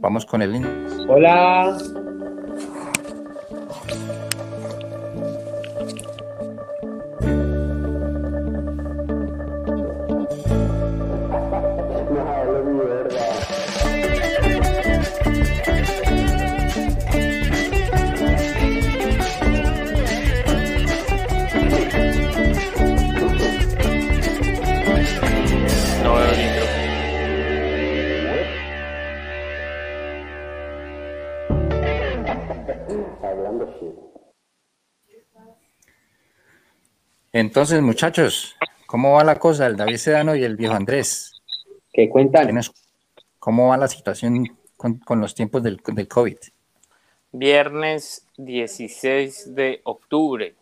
Vamos con el link. Hola. Entonces, muchachos, ¿cómo va la cosa? El David Sedano y el viejo Andrés. ¿Qué cuentan? ¿Quiénes- ¿Cómo va la situación con, con los tiempos del, del COVID? Viernes 16 de octubre,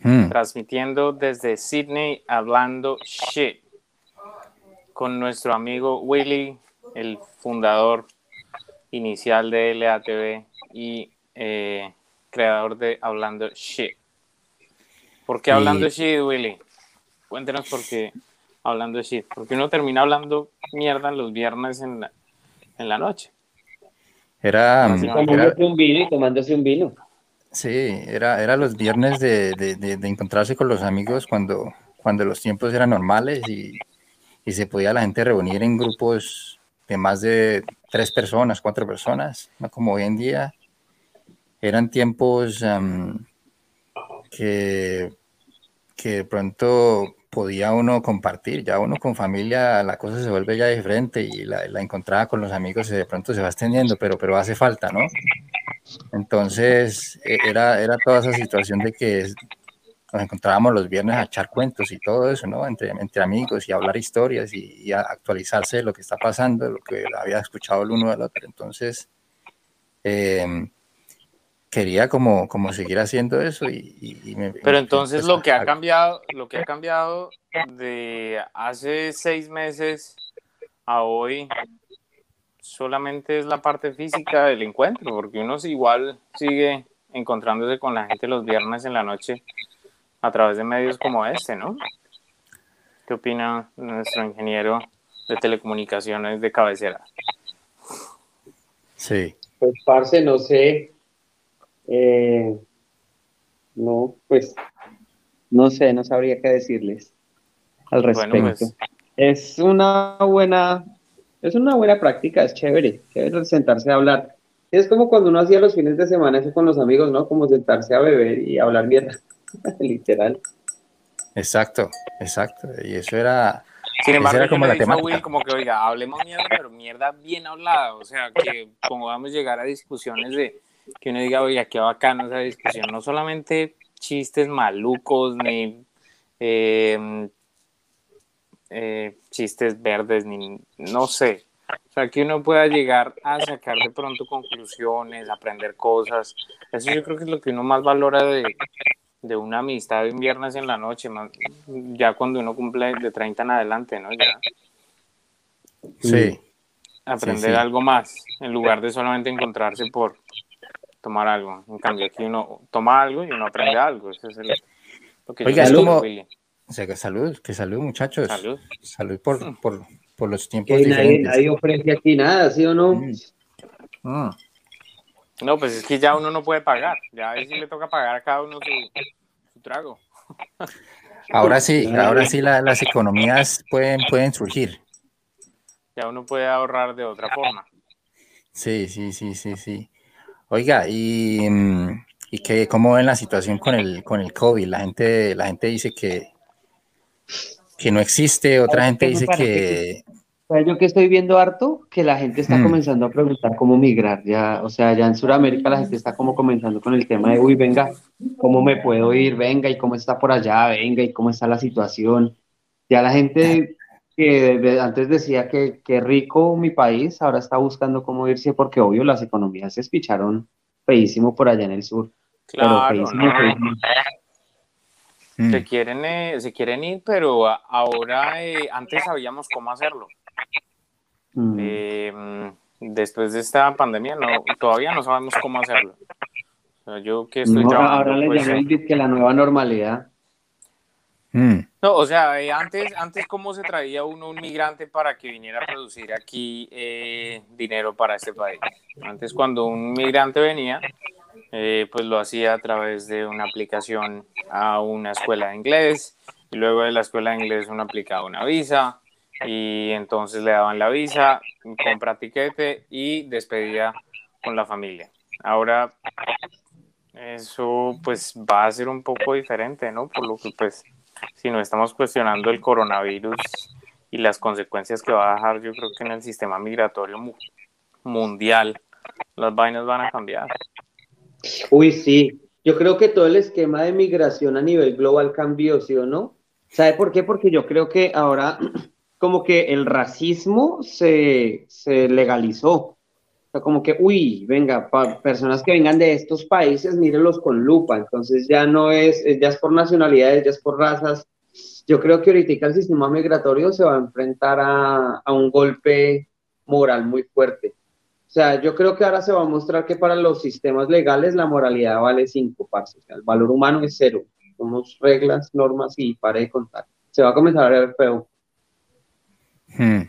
Hmm, transmitiendo desde Sydney, hablando shit, con nuestro amigo Willy, el fundador inicial de LATV y eh, creador de Hablando Shit. ¿Por qué Y- Hablando Shit, Willy? Cuéntenos por qué Hablando Shit. Porque uno termina hablando mierda los viernes en la, en la noche. Era, Sí, era- Tomándose un vino y tomándose un vino. sí, era, era los viernes de, de- de- de encontrarse con los amigos cuando, cuando los tiempos eran normales y, y se podía la gente reunir en grupos de más de tres personas, cuatro personas, no como hoy en día. Eran tiempos am, que, que pronto podía uno compartir, ya uno con familia la cosa se vuelve ya diferente y la, la encontrada con los amigos se- de pronto se va extendiendo, pero, pero hace falta, ¿no? Entonces e- era, era toda esa situación de que nos encontrábamos los viernes a echar cuentos y todo eso, ¿no? Entre, entre amigos y hablar historias y, y actualizarse de lo que está pasando, lo que había escuchado el uno del otro. Entonces, em, quería como, como seguir haciendo eso y, y- y me- Pero entonces lo que ha cambiado, lo que ha cambiado de hace seis meses a hoy solamente es la parte física del encuentro, porque uno igual sigue encontrándose con la gente los viernes en la noche a través de medios como este, ¿no? ¿Qué opina nuestro ingeniero de telecomunicaciones de cabecera? Sí. Pues, parce, no sé. Eh, no, pues, no sé, no sabría qué decirles al respecto. Bueno, pues Es una buena, es una buena práctica, es chévere, chévere sentarse a hablar. Es como cuando uno hacía los fines de semana eso con los amigos, ¿no? Como sentarse a beber y hablar mierda, literal. Exacto, exacto. Y eso era, Sin embargo, era yo como le la a temática. Will como que, oiga, hablemos mierda, pero mierda bien hablada. O sea, que podamos llegar a discusiones de que uno diga, oiga, qué bacano esa discusión. No solamente chistes malucos ni eh, eh, chistes verdes, ni no sé. O sea, que uno pueda llegar a sacar de pronto conclusiones, aprender cosas. Eso yo creo que es lo que uno más valora de, de una amistad de un viernes en la noche, más- ya cuando uno cumple de 30 en adelante, ¿no? Ya Sí, aprender sí. algo más, en lugar de solamente encontrarse por tomar algo. En cambio, aquí uno toma algo y uno aprende algo. Eso es el- lo que Oiga, es como- o sea, que salud, que salud, muchachos. Salud. Salud por, por, por los tiempos Que nadie, diferentes. nadie ofrece aquí nada, ¿sí o no? Mm. Mm. No, pues es que ya uno no puede pagar. Ya a veces le toca pagar a cada uno su, su trago. Ahora sí, ahora sí la- las economías pueden, pueden surgir. Ya uno puede ahorrar de otra forma. Sí, sí, sí, sí, sí. Oiga, y, mm, y que cómo ven la situación con el, con el COVID. La gente, la gente dice que, que no existe, otra gente dice que ¿Sabes yo que estoy viendo harto? Que la gente está Mm. comenzando a preguntar cómo migrar. Ya, o sea, ya en Sudamérica la gente está como comenzando con el tema de, uy, venga, ¿cómo me puedo ir? Venga, ¿y cómo está por allá? Venga, ¿y cómo está la situación? Ya la gente que antes decía que qué rico mi país, ahora está buscando cómo irse porque, obvio, las economías se espicharon feísimo por allá en el sur. Pero Claro, feísimo, ¿no? feísimo. mm, Se quieren, eh, se quieren ir, pero a- ahora, eh, antes sabíamos cómo hacerlo. Mm. Eh, mm, después de esta pandemia, no, todavía no sabemos cómo hacerlo. O sea, yo que estoy No, trabajando, ahora le pues, llaman que la nueva normalidad. mm. No, o sea, eh, antes, antes cómo se traía uno un migrante para que viniera a producir aquí eh, dinero para este país. Antes cuando un migrante venía, eh, pues lo hacía a través de una aplicación a una escuela de inglés y luego de la escuela de inglés uno aplicaba una visa y entonces le daban la visa, compra tiquete y despedía con la familia. Ahora eso pues va a ser un poco diferente, ¿no? Por lo que pues si no estamos cuestionando el coronavirus y las consecuencias que va a dejar, yo creo que en el sistema migratorio mundial las vainas van a cambiar. Uy, sí. Yo creo que todo el esquema de migración a nivel global cambió, ¿sí o no? ¿Sabe por qué? Porque yo creo que ahora como que el racismo se, se legalizó. Como que, uy, venga, personas que vengan de estos países, mírenlos con lupa. Entonces ya no es, ya es por nacionalidades, ya es por razas. Yo creo que ahorita el sistema migratorio se va a enfrentar a, a un golpe moral muy fuerte. O sea, yo creo que ahora se va a mostrar que para los sistemas legales la moralidad vale cinco, parce. O sea, el valor humano es cero. Somos reglas, normas y pare de contar. Se va a comenzar a ver feo. Hmm.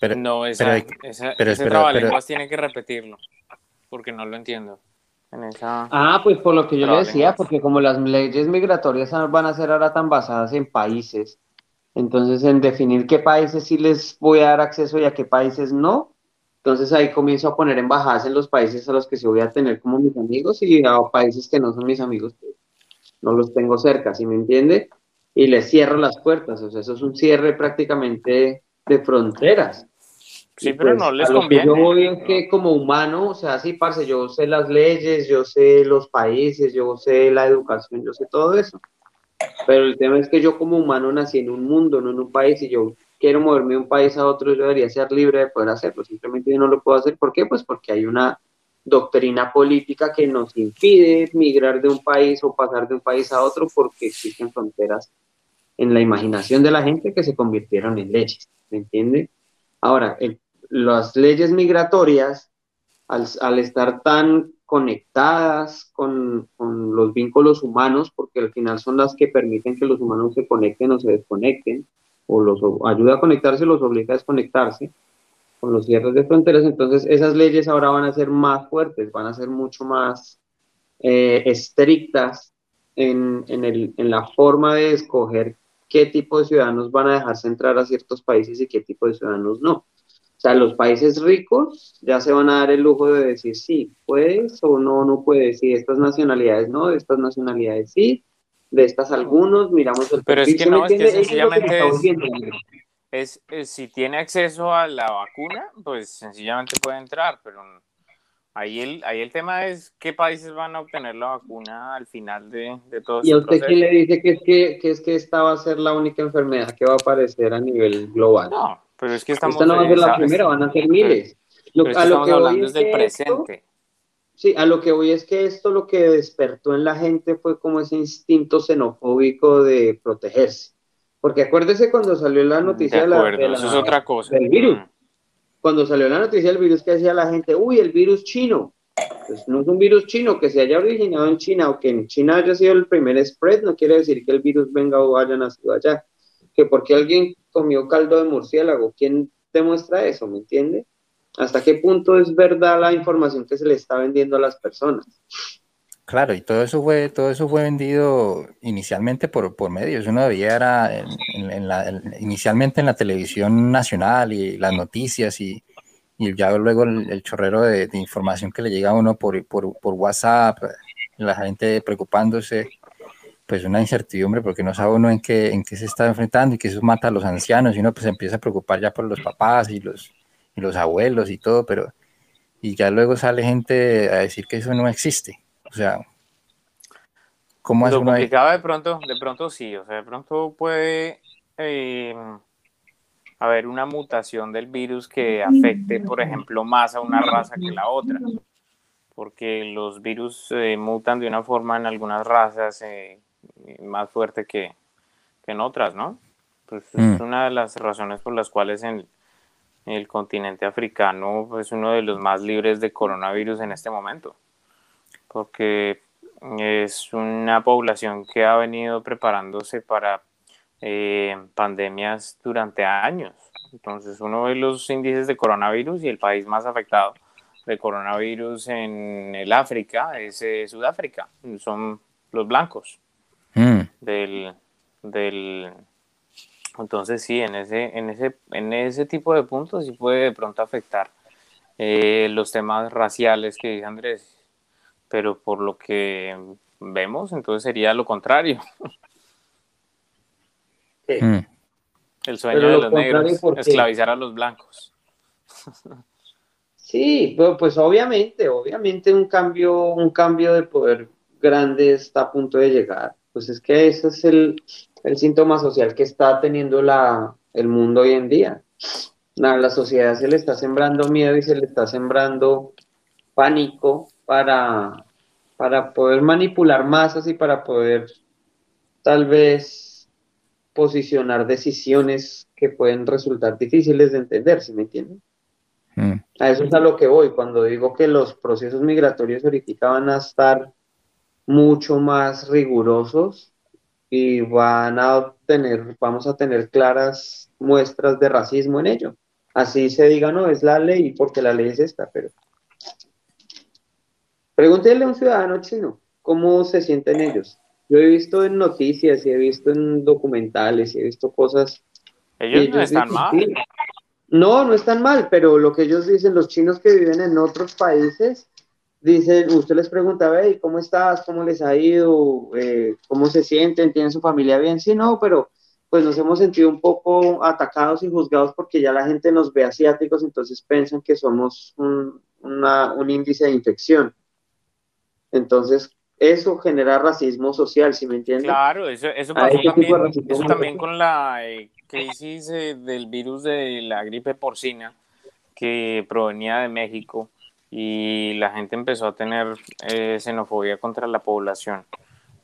Pero, no, esa, esa, pero, ese trabalenguas tiene que repetirlo, porque no lo entiendo. En esa... Ah, pues por lo que yo le decía, porque como las leyes migratorias van a ser ahora tan basadas en países, entonces en definir qué países sí les voy a dar acceso y a qué países no, entonces ahí comienzo a poner embajadas en los países a los que sí voy a tener como mis amigos y a países que no son mis amigos, pues, no los tengo cerca, ¿sí me entiende? Y les cierro las puertas, o sea, eso es un cierre prácticamente de fronteras. Sí, pero no pues, les conviene. yo voy es que como humano, o sea, sí, parce, yo sé las leyes, yo sé los países, yo sé la educación, yo sé todo eso. Pero el tema es que yo como humano nací en un mundo, no en un país, y yo quiero moverme de un país a otro, yo debería ser libre de poder hacerlo. Simplemente yo no lo puedo hacer. ¿Por qué? Pues porque hay una doctrina política que nos impide migrar de un país o pasar de un país a otro porque existen fronteras en la imaginación de la gente que se convirtieron en leyes. ¿Me entiende? Ahora, el, las leyes migratorias, al, estar tan conectadas con, los vínculos humanos, porque al final son las que permiten que los humanos se conecten o se desconecten, o los ayuda a conectarse, los obliga a desconectarse con los cierres de fronteras, entonces esas leyes ahora van a ser más fuertes, van a ser mucho más eh, estrictas en, en, en la forma de escoger qué tipo de ciudadanos van a dejarse entrar a ciertos países y qué tipo de ciudadanos no. O sea, los países ricos ya se van a dar el lujo de decir sí, puedes o no, no puedes, sí, estas nacionalidades no, de estas nacionalidades sí, de estas algunos, miramos el Pero es que no, es que sencillamente es, si tiene acceso a la vacuna, pues sencillamente puede entrar, pero ahí el, ahí el tema es qué países van a obtener la vacuna al final de, de todo ¿Y a usted quién le dice que es que, que es que esta va a ser la única enfermedad que va a aparecer a nivel global? No, pero es que estamos... Esta no va a ser la primera, van a ser miles. Lo, a lo que hablando es del presente. sí, a lo que voy es que esto lo que despertó en la gente fue como ese instinto xenofóbico de protegerse. Porque acuérdese cuando salió la noticia de, la, eso es otra cosa. del virus. Cuando salió la noticia del virus que decía la gente, uy, el virus chino. Pues no es un virus chino que se haya originado en China o que en China haya sido el primer spread, no quiere decir que el virus venga o haya nacido allá que porque alguien comió caldo de murciélago, ¿quién demuestra eso? ¿Me entiende? ¿Hasta qué punto es verdad la información que se le está vendiendo a las personas? Claro, y todo eso fue, todo eso fue vendido inicialmente por, por medios. Uno debía era inicialmente en la televisión nacional y las noticias y, ya luego el, chorrero de, información que le llega a uno por, por WhatsApp, la gente preocupándose pues una incertidumbre porque no sabe uno en qué, en qué se está enfrentando y que eso mata a los ancianos y uno pues empieza a preocupar ya por los papás y los, y los abuelos y todo, pero y ya luego sale gente a decir que eso no existe. O sea, ¿cómo es Lo uno complicado de pronto, de pronto sí, o sea, de pronto puede eh, haber una mutación del virus que afecte, por ejemplo, más a una raza que la otra porque los virus eh, mutan de una forma en algunas razas, eh, más fuerte que, en otras, ¿no? Pues es mm. una de las razones por las cuales en, el continente africano es uno de los más libres de coronavirus en este momento, porque es una población que ha venido preparándose para eh, pandemias durante años. Entonces uno ve los índices de coronavirus y el país más afectado de coronavirus en el África es eh, Sudáfrica, son los blancos Mm. del, del entonces sí, en ese, en ese, en ese tipo de puntos sí puede de pronto afectar eh, los temas raciales que dice Andrés, pero por lo que vemos, entonces sería lo contrario. Mm. El sueño Pero de lo los negros, esclavizar a los blancos. Sí, pero pues obviamente, obviamente un cambio, un cambio de poder grande está a punto de llegar. Pues es que ese es el, el síntoma social que está teniendo la, el mundo hoy en día. A la sociedad se le está sembrando miedo y se le está sembrando pánico para, para poder manipular masas y para poder tal vez posicionar decisiones que pueden resultar difíciles de entender, ¿sí me entienden? Mm. A eso es a lo que voy, cuando digo que los procesos migratorios ahorita van a estar mucho más rigurosos y van a tener, vamos a tener claras muestras de racismo en ello. Así se diga, no, es la ley, porque la ley es esta, pero pregúntele a un ciudadano chino cómo se sienten ellos. Yo he visto en noticias y he visto en documentales y he visto cosas Ellos no están dicen, mal. sí. No, no están mal, pero lo que ellos dicen, los chinos que viven en otros países, dicen, usted les pregunta, ve, ¿y ¿cómo estás? ¿Cómo les ha ido? Eh, ¿Cómo se sienten? ¿Tienen su familia bien? Sí, no, pero pues nos hemos sentido un poco atacados y juzgados porque ya la gente nos ve asiáticos, entonces piensan que somos un, una- un índice de infección. Entonces, eso genera racismo social, ¿sí me entienden? Claro, eso, eso pasó también, eso con la eh, crisis eh, del virus de la gripe porcina que provenía de México y la gente empezó a tener eh, xenofobia contra la población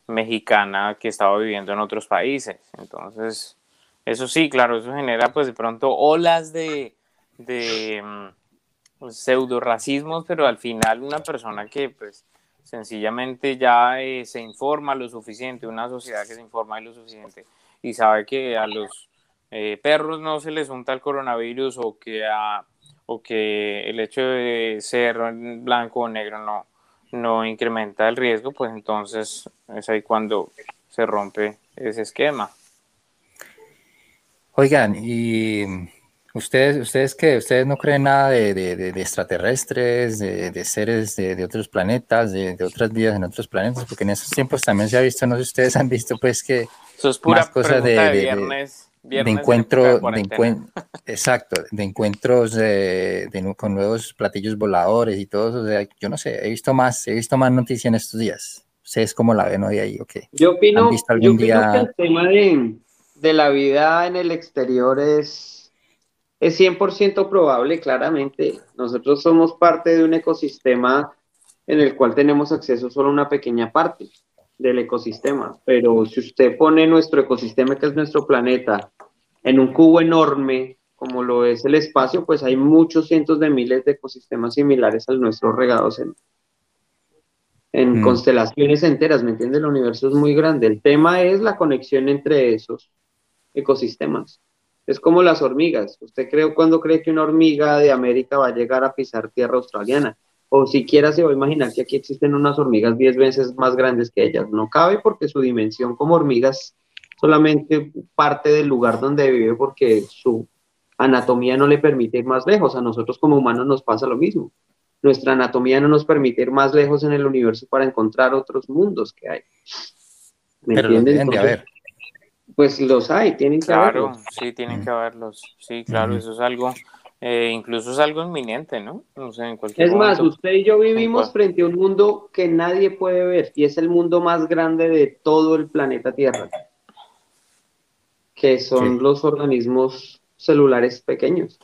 mexicana que estaba viviendo en otros países. Entonces, eso sí, claro, eso genera pues de pronto olas de, de mm, pseudo racismos, pero al final una persona que pues sencillamente ya eh, se informa lo suficiente, una sociedad que se informa lo suficiente y sabe que a los eh, perros no se les unta el coronavirus o que, a- o que el hecho de ser blanco o negro no, no incrementa el riesgo, pues entonces es ahí cuando se rompe ese esquema. Oigan, y ustedes, ustedes que ustedes no creen nada de, de- extraterrestres, de, de seres de, otros planetas, de, otras vidas en otros planetas, porque en esos tiempos también se ha visto, no sé si ustedes han visto, pues que Eso es pura Más cosas de- de- viernes, de encuentro, de de cuarentena. encuent- exacto, de encuentros eh, de con nuevos platillos voladores y todo eso. o sea, yo no sé, he visto más, he visto más noticias en estos días. ¿Ustedes cómo la ven hoy ahí? ok? Yo opino, ¿Han visto algún yo opino día- que el tema de, de la vida en el exterior es, es 100% probable, claramente. Nosotros somos parte de un ecosistema en el cual tenemos acceso solo a una pequeña parte del ecosistema. Pero si usted pone nuestro ecosistema, que es nuestro planeta, en un cubo enorme, como lo es el espacio, pues hay muchos cientos de miles de ecosistemas similares al nuestro regados en, en Mm. constelaciones enteras, ¿me entiende? El universo es muy grande. El tema es la conexión entre esos ecosistemas. Es como las hormigas. ¿Usted cree cuando cree que una hormiga de América va a llegar a pisar tierra australiana? O siquiera se va a imaginar que aquí existen unas hormigas 10 veces más grandes que ellas. No cabe porque su dimensión como hormigas solamente parte del lugar donde vive porque su anatomía no le permite ir más lejos. A nosotros como humanos nos pasa lo mismo. Nuestra anatomía no nos permite ir más lejos en el universo para encontrar otros mundos que hay. ¿Me Pero entienden? Entonces, haber. Pues los hay, tienen que Claro, haberlos. sí, tienen Mm. que haberlos. Sí, claro, eso es algo, eh, incluso es algo inminente, ¿no? No sé, en cualquier Es más, momento. usted y yo vivimos frente a un mundo que nadie puede ver y es el mundo más grande de todo el planeta Tierra, que son Sí. los organismos celulares pequeños,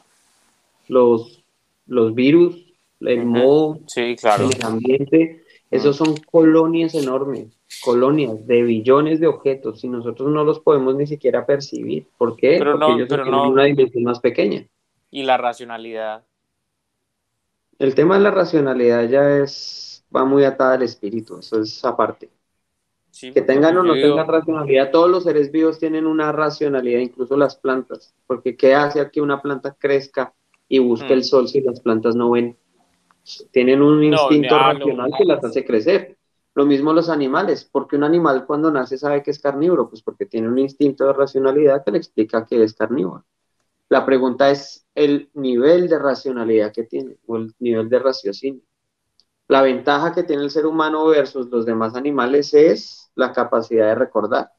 los, los virus, el Ujú. moho, Sí, claro. el ambiente, esos son colonias enormes, colonias de billones de objetos y nosotros no los podemos ni siquiera percibir. ¿Por qué? Pero Porque no- ellos pero tienen no- una dimensión más pequeña. Y la racionalidad. El tema de la racionalidad ya es, va muy atada al espíritu, eso es aparte. que tengan o no tengan racionalidad, todos los seres vivos tienen una racionalidad, incluso las plantas, porque ¿qué hace que una planta crezca y busque el mm. sol si las plantas no ven? Tienen un instinto racional que las hace crecer. Lo mismo los animales, porque un animal cuando nace sabe que es carnívoro, pues porque tiene un instinto de racionalidad que le explica que es carnívoro. La pregunta es el nivel de racionalidad que tiene o el nivel de raciocinio. La ventaja que tiene el ser humano versus los demás animales es la capacidad de recordar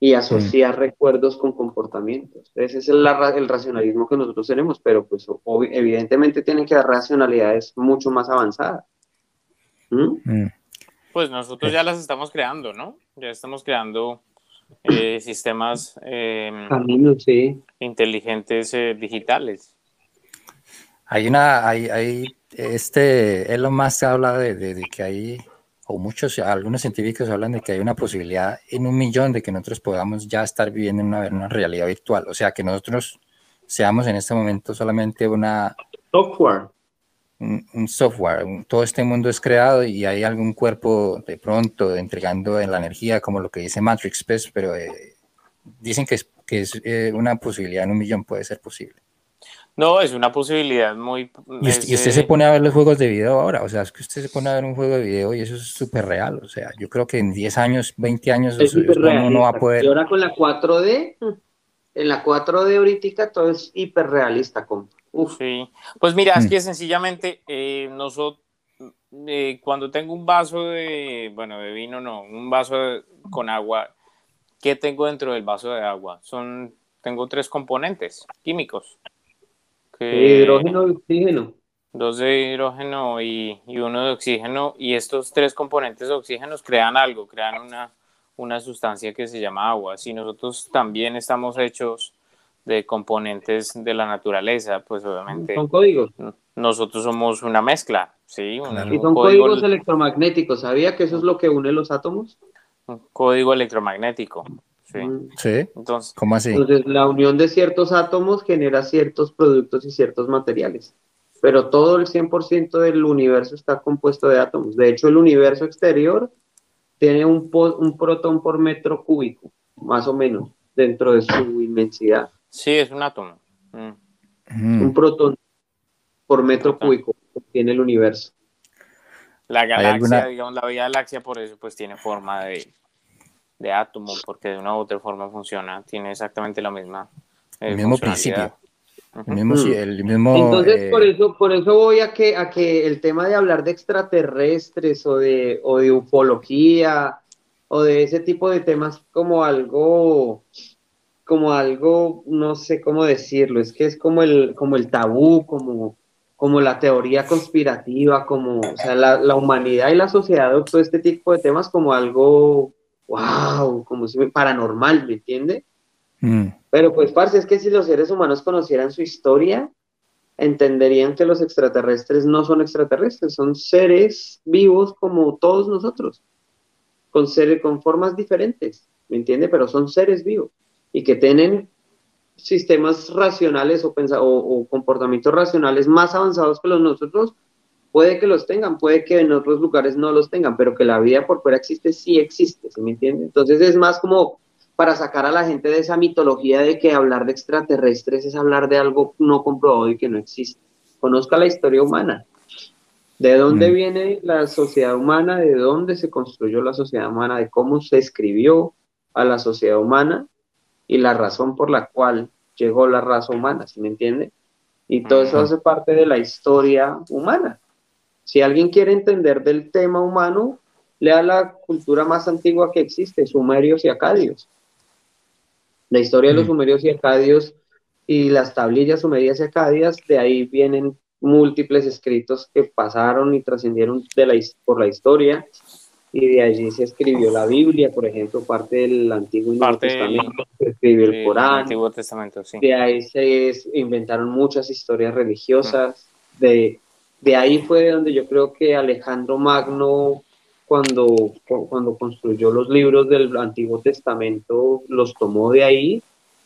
y asociar recuerdos con comportamientos. Ese es el, el, racionalismo que nosotros tenemos, pero pues evidentemente tienen que haber racionalidades mucho más avanzadas. ¿Mm? Mm. Pues nosotros ya las estamos creando, ¿no? Ya estamos creando eh, sistemas em, inteligentes eh, digitales. Hay una, hay, hay este, Elon Musk habla de, de, que hay, o muchos, algunos científicos hablan de que hay una posibilidad en un millón de que nosotros podamos ya estar viviendo en una, una realidad virtual, o sea, que nosotros seamos en este momento solamente una... Software. Un, software, todo este mundo es creado y hay algún cuerpo de pronto entregando la energía, como lo que dice Matrix, pues, pero eh, dicen que es, que es eh, una posibilidad en un millón, puede ser posible. No, es una posibilidad muy... Y usted, se pone a ver los juegos de video ahora, o sea, es que usted se pone a ver un juego de video y eso es súper real, o sea, yo creo que en 10 años, 20 años, es uno no va a poder... Y ahora con la 4D, en la 4D ahorita todo es hiperrealista, Uf. Sí, pues mira, es mm. que sencillamente eh, nosotros, eh, cuando tengo un vaso de, bueno, de vino no, un vaso con agua, ¿qué tengo dentro del vaso de agua? Son, tengo tres componentes químicos hidrógeno y oxígeno. Dos de hidrógeno y, uno de oxígeno, y estos tres componentes de oxígenos crean algo, crean una, una sustancia que se llama agua. Si nosotros también estamos hechos de componentes de la naturaleza, pues obviamente. Son códigos. Nosotros somos una mezcla, ¿sí? y son códigos electromagnéticos. ¿Sabía que eso es lo que une los átomos? Un código electromagnético. Sí. Entonces, ¿cómo así? Entonces, la unión de ciertos átomos genera ciertos productos y ciertos materiales. Pero todo el 100% del universo está compuesto de átomos. De hecho, el universo exterior tiene un, un protón por metro cúbico, más o menos, dentro de su inmensidad. Sí, es un átomo. Mm. Un protón por metro cúbico tiene el universo. La galaxia, digamos, la Vía Galaxia, por eso, pues tiene forma de, de átomo, porque de una u otra forma funciona, tiene exactamente la misma. Eh, el mismo principio. El mismo, el mismo, Entonces, eh, por, eso, por eso voy a que, a que el tema de hablar de extraterrestres o de, o de ufología o de ese tipo de temas como algo, como algo, no sé cómo decirlo, es que es como el, como el tabú, como, como la teoría conspirativa, como, o sea, la, la humanidad y la sociedad adoptó este tipo de temas como algo wow, como si me paranormal, ¿me entiende? Mm. Pero pues, parce, es que si los seres humanos conocieran su historia, entenderían que los extraterrestres no son extraterrestres, son seres vivos como todos nosotros, con, seres, con formas diferentes, ¿me entiende? Pero son seres vivos y que tienen sistemas racionales o, o comportamientos racionales más avanzados que los nosotros, Puede que los tengan, puede que en otros lugares no los tengan, pero que la vida por fuera existe, sí existe, ¿se me entiende? Entonces es más como para sacar a la gente de esa mitología de que hablar de extraterrestres es hablar de algo no comprobado y que no existe. Conozca la historia humana. ¿De dónde mm. viene la sociedad humana? ¿De dónde se construyó la sociedad humana? ¿De cómo se escribió a la sociedad humana? Y la razón por la cual llegó la raza humana, ¿se me entiende? Y todo eso hace parte de la historia humana. Si alguien quiere entender del tema humano, lea la cultura más antigua que existe, sumerios y acadios. La historia de los mm. sumerios y acadios y las tablillas sumerias y acadias, de ahí vienen múltiples escritos que pasaron y trascendieron de la, por la historia y de allí se escribió la Biblia, por ejemplo, parte del Antiguo y Nuevo Testamento, se escribió el Corán, Antiguo Testamento, sí. de ahí se inventaron muchas historias religiosas, de de ahí fue donde yo creo que Alejandro Magno, cuando, cuando construyó los libros del Antiguo Testamento, los tomó de ahí,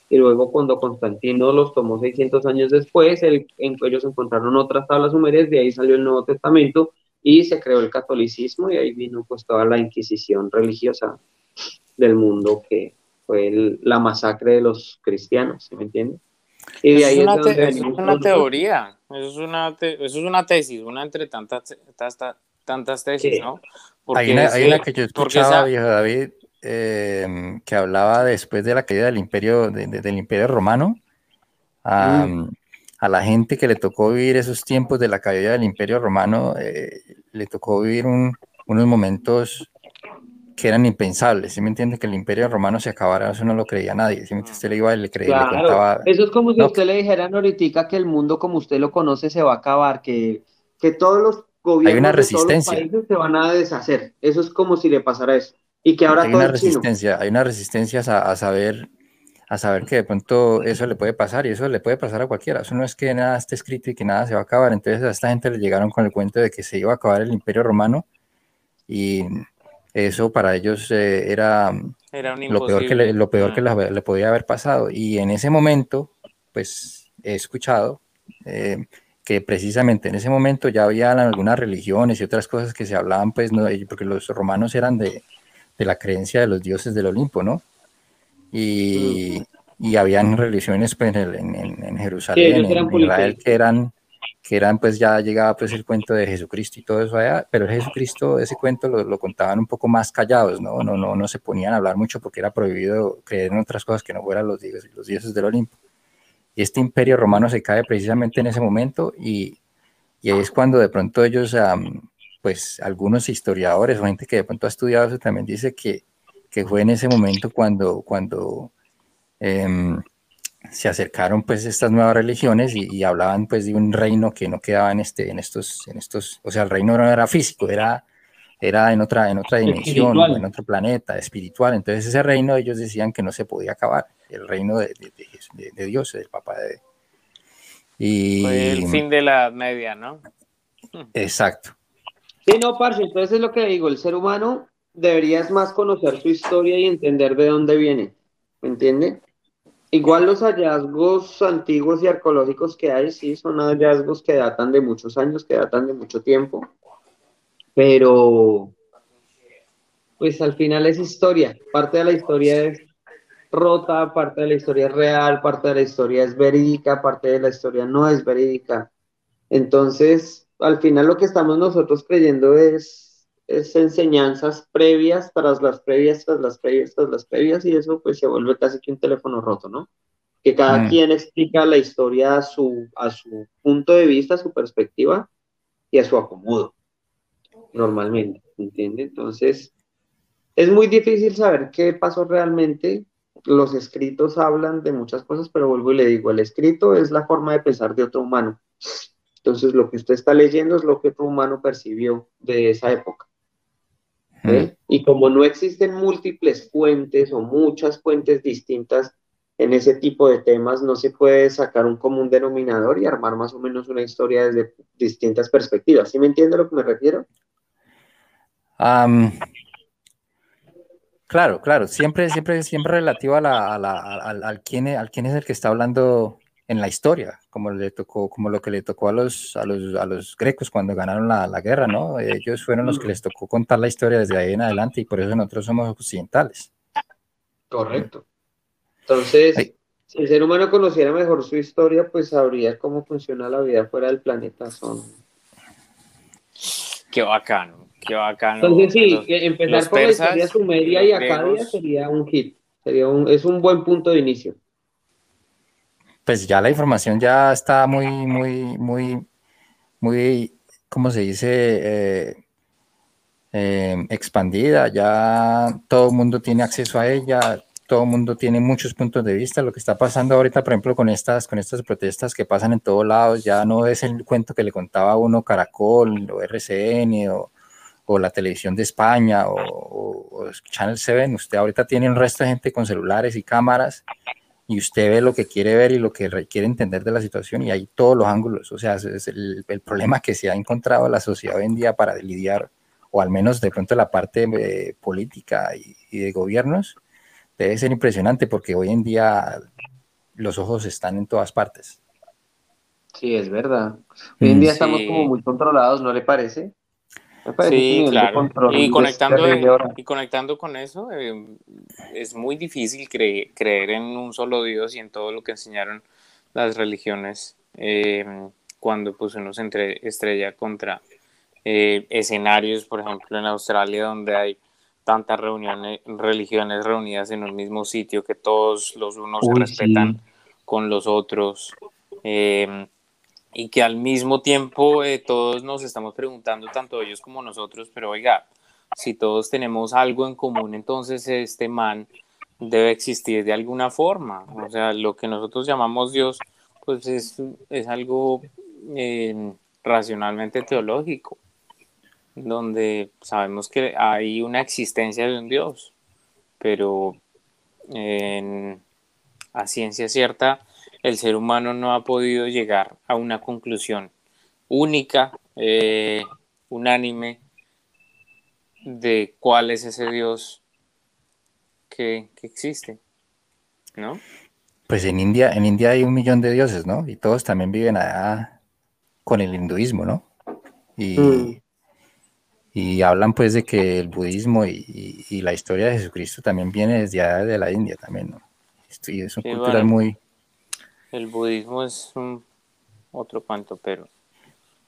y luego cuando Constantino los tomó 600 años después, el, en, ellos encontraron otras tablas sumerias, de ahí salió el Nuevo Testamento, y se creó el catolicismo y ahí vino pues toda la inquisición religiosa del mundo que fue la masacre de los cristianos, ¿se me entiende? Y de ahí es, una, es una teoría, eso es una, eso es una tesis, una entre tantas, tantas, tantas tesis, ¿no? Porque hay, una, hay una, que yo escuchaba, viejo David, eh, que hablaba después de la caída del imperio, de, de, del imperio romano, a, mm. A, la gente que le tocó vivir esos tiempos de la caída del imperio romano, eh, le tocó vivir un, unos momentos que eran impensables, ¿sí me entiende? Que el imperio romano se acabara, eso no lo creía nadie, ¿sí? usted le iba y le creía, claro, le contaba... Eso es como si usted le dijera ahorita que el mundo como usted lo conoce se va a acabar, que, que todos los gobiernos hay una resistencia. De todos los países se van a deshacer, eso es como si le pasara eso, y que ahora hay todo una resistencia, hay una resistencia a, a, saber a saber que de pronto eso le puede pasar y eso le puede pasar a cualquiera, eso no es que nada esté escrito y que nada se va a acabar, entonces a esta gente le llegaron con el cuento de que se iba a acabar el imperio romano y eso para ellos eh, era, era lo peor que, le, lo peor que le, le, podía haber pasado. Y en ese momento, pues he escuchado eh, que precisamente en ese momento ya había algunas religiones y otras cosas que se hablaban, pues, no, porque los romanos eran de, de la creencia de los dioses del Olimpo, ¿no? Y, y habían religiones pues, en, en, en Jerusalén, en, en Israel, que eran que eran pues ya llegaba pues el cuento de Jesucristo y todo eso allá, pero Jesucristo, ese cuento lo, lo, contaban un poco más callados, ¿no? No, no, no se ponían a hablar mucho porque era prohibido creer en otras cosas que no fueran los dioses, los dioses del Olimpo. Y este imperio romano se cae precisamente en ese momento y, y ahí es cuando de pronto ellos, um, pues algunos historiadores o gente que de pronto ha estudiado eso también dice que, que fue en ese momento cuando, cuando eh, se acercaron pues estas nuevas religiones y, y, hablaban pues de un reino que no quedaba en este en estos en estos o sea el reino no era físico era era en otra en otra dimensión espiritual. en otro planeta espiritual. Entonces ese reino ellos decían que no se podía acabar el reino de, de, de, de Dios del papá de y Fue el fin de la media no exacto. Sí no parce entonces es lo que digo el ser humano deberías más conocer su historia y entender de dónde viene ¿me entiende? Igual los hallazgos antiguos y arqueológicos que hay, sí, son hallazgos que datan de muchos años, que datan de mucho tiempo, pero pues al final es historia, parte de la historia es rota, parte de la historia es real, parte de la historia es verídica, parte de la historia no es verídica. Entonces, al final lo que estamos nosotros creyendo es es enseñanzas previas tras las previas, tras las previas, tras las previas, y eso pues se vuelve casi que un teléfono roto, ¿no? Que cada mm. quien explica la historia a su, a su punto de vista, a su perspectiva y a su acomodo, normalmente, ¿entiende? Entonces, es muy difícil saber qué pasó realmente. Los escritos hablan de muchas cosas, pero vuelvo y le digo, el escrito es la forma de pensar de otro humano. Entonces, lo que usted está leyendo es lo que otro humano percibió de esa época. ¿Eh? Y como no existen múltiples fuentes o muchas fuentes distintas en ese tipo de temas, no se puede sacar un común denominador y armar más o menos una historia desde distintas perspectivas. ¿Sí me entiende a lo que me refiero? Um, claro, claro, siempre, siempre, siempre relativo a la, a la, al, al, quién, al quién es el que está hablando en la historia, como le tocó, como lo que le tocó a los, a los, a los grecos cuando ganaron la, la, guerra, ¿no? Ellos fueron los que les tocó contar la historia desde ahí en adelante y por eso nosotros somos occidentales. Correcto. Entonces, Ay. si el ser humano conociera mejor su historia, pues sabría cómo funciona la vida fuera del planeta. Son... Qué bacano, qué bacano. Entonces, sí, los, empezar con la historia sumeria y acadia sería un hit. Sería un, es un buen punto de inicio pues ya la información ya está muy, muy, muy, muy, ¿cómo se dice? Eh, eh, expandida, ya todo el mundo tiene acceso a ella, todo el mundo tiene muchos puntos de vista. Lo que está pasando ahorita, por ejemplo, con estas, con estas protestas que pasan en todos lados, ya no es el cuento que le contaba uno Caracol o RCN o, o la televisión de España o, o, Channel 7. Usted ahorita tiene un resto de gente con celulares y cámaras y usted ve lo que quiere ver y lo que quiere entender de la situación y hay todos los ángulos. O sea, es el, el, problema que se ha encontrado la sociedad hoy en día para lidiar, o al menos de pronto la parte eh, política y, y, de gobiernos, debe ser impresionante porque hoy en día los ojos están en todas partes. Sí, es verdad. Hoy en día sí. estamos como muy controlados, ¿no le parece? Sí, claro. Y conectando, y conectando con eso, eh, es muy difícil creer en un solo Dios y en todo lo que enseñaron las religiones eh, cuando pues, uno se estrella contra eh, escenarios, por ejemplo, en Australia, donde hay tantas reuniones, religiones reunidas en un mismo sitio, que todos los unos se respetan con los otros, em, y que al mismo tiempo eh, todos nos estamos preguntando, tanto ellos como nosotros, pero oiga, si todos tenemos algo en común, entonces este man debe existir de alguna forma. O sea, lo que nosotros llamamos Dios, pues es, es algo em, racionalmente teológico donde sabemos que hay una existencia de un Dios, pero a ciencia cierta el ser humano no ha podido llegar a una conclusión única, eh, unánime, de cuál es ese Dios que, que, existe, ¿no? Pues en India, en India hay un millón de dioses, ¿no? Y todos también viven allá con el hinduismo, ¿no? Y, mm. Y hablan pues de que el budismo y, y, la historia de Jesucristo también viene desde allá de la India también, ¿no? Y es una cultura muy... El budismo es un otro cuento, pero,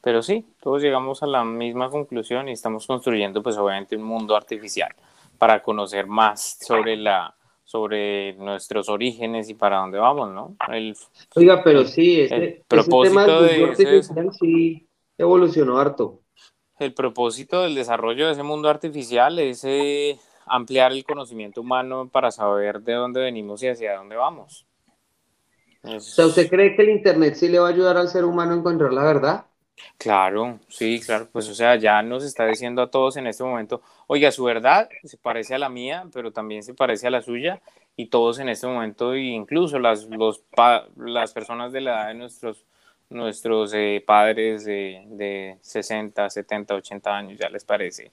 pero sí, todos llegamos a la misma conclusión y estamos construyendo pues obviamente un mundo artificial para conocer más sobre la sobre nuestros orígenes y para dónde vamos, ¿no? El, Oiga, pero sí, ese, propósito de sí evolucionó harto el propósito del desarrollo de ese mundo artificial es eh, ampliar el conocimiento humano para saber de dónde venimos y hacia dónde vamos. O sea, ¿usted cree que el Internet sí le va a ayudar al ser humano a encontrar la verdad? Claro, sí, claro, pues o sea, ya nos está diciendo a todos en este momento, oiga, su verdad se parece a la mía, pero también se parece a la suya, y todos en este momento, incluso las, los, las personas de la edad de nuestros nuestros eh, padres de, de, 60, 70, 80 años, ya les parece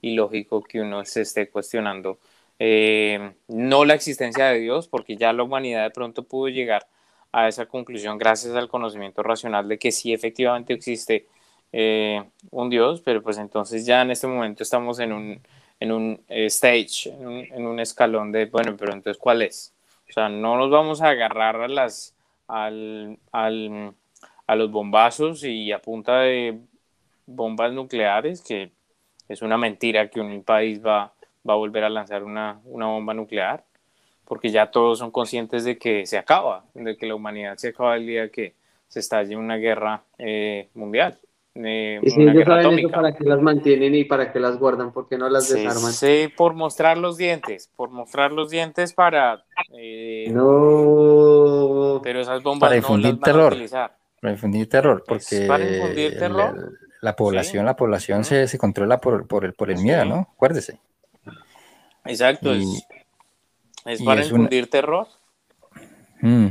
ilógico que uno se esté cuestionando eh, no la existencia de Dios, porque ya la humanidad de pronto pudo llegar a esa conclusión gracias al conocimiento racional de que sí efectivamente existe eh, un Dios, pero pues entonces ya en este momento estamos en un, en un stage, en un, en un escalón de, bueno, pero entonces ¿cuál es? O sea, no nos vamos a agarrar a las, al, al a los bombazos y a punta de bombas nucleares, que es una mentira que un país va, va a volver a lanzar una, una bomba nuclear, porque ya todos son conscientes de que se acaba, de que la humanidad se acaba el día que se estalle una guerra eh, mundial. Eh, y si ellos saben eso, ¿para qué las mantienen y para qué las guardan? ¿Por qué no las desarman? Sí, por mostrar los dientes, por mostrar los dientes para... Eh, no... Pero esas bombas para difundir no las terror. utilizar. Para infundir terror, porque La, población, la población se, se, controla por, por, el, por el miedo, ¿no? Acuérdese. Exacto, es, para infundir terror. Mm.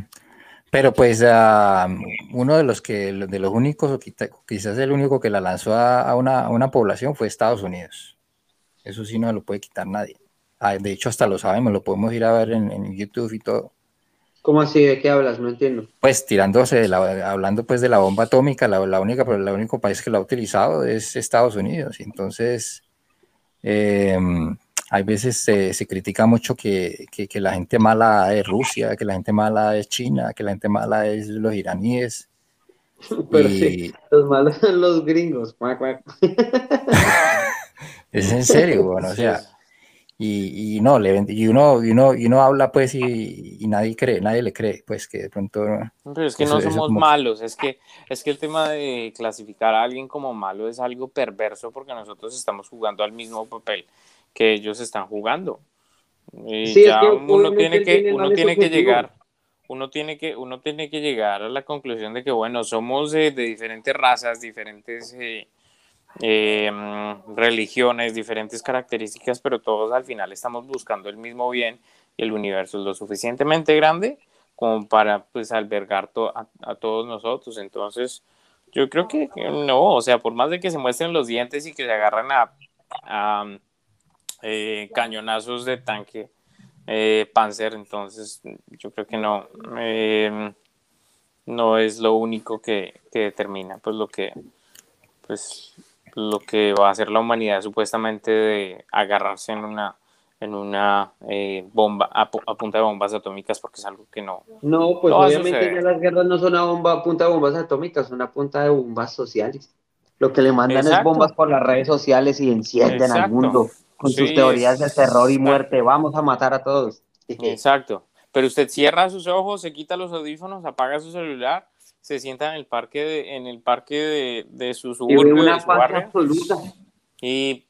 Pero pues ah, uno de los que de los únicos, o quizás el único que la lanzó a, una, a, una, población fue Estados Unidos. Eso sí no lo puede quitar nadie. Ah, de hecho, hasta lo sabemos, lo podemos ir a ver en, en YouTube y todo. ¿Cómo así? ¿De qué hablas? No entiendo. Pues tirándose, hablando pues de la bomba atómica, la, única, pero el único país que la ha utilizado es Estados Unidos. Entonces, em, hay veces se, critica mucho que, la gente mala es Rusia, que la gente mala es China, que la gente mala es los iraníes. Pero sí, los malos son los gringos. es en serio, bueno, o sea y, no, le, y, uno, y, uno, y uno habla pues y, nadie cree, nadie le cree, pues que de pronto... Pero es que no somos malos, es que, es que el tema de clasificar a alguien como malo es algo perverso porque nosotros estamos jugando al mismo papel que ellos están jugando. Y ya uno tiene que, uno tiene que llegar uno tiene que uno tiene que llegar a la conclusión de que bueno somos de diferentes razas diferentes eh, Em, religiones, diferentes características, pero todos al final estamos buscando el mismo bien y el universo es lo suficientemente grande como para pues albergar a, todos nosotros. Entonces, yo creo que no, o sea, por más de que se muestren los dientes y que se agarran a, eh, cañonazos de tanque eh, Panzer, entonces yo creo que no, em, no es lo único que, que determina, pues lo que, pues lo que va a hacer la humanidad supuestamente de agarrarse en una en una eh, bomba a, punta de bombas atómicas porque es algo que no no pues obviamente ya las guerras no son a bomba a punta de bombas atómicas son a punta de bombas sociales. Lo que le mandan es bombas por las redes sociales y encienden al mundo con sus teorías de terror y muerte vamos a matar a todos exacto. Pero usted cierra sus ojos se quita los audífonos apaga su celular se sienta en el parque de, en el parque de, de su suburbio, de su barrio, y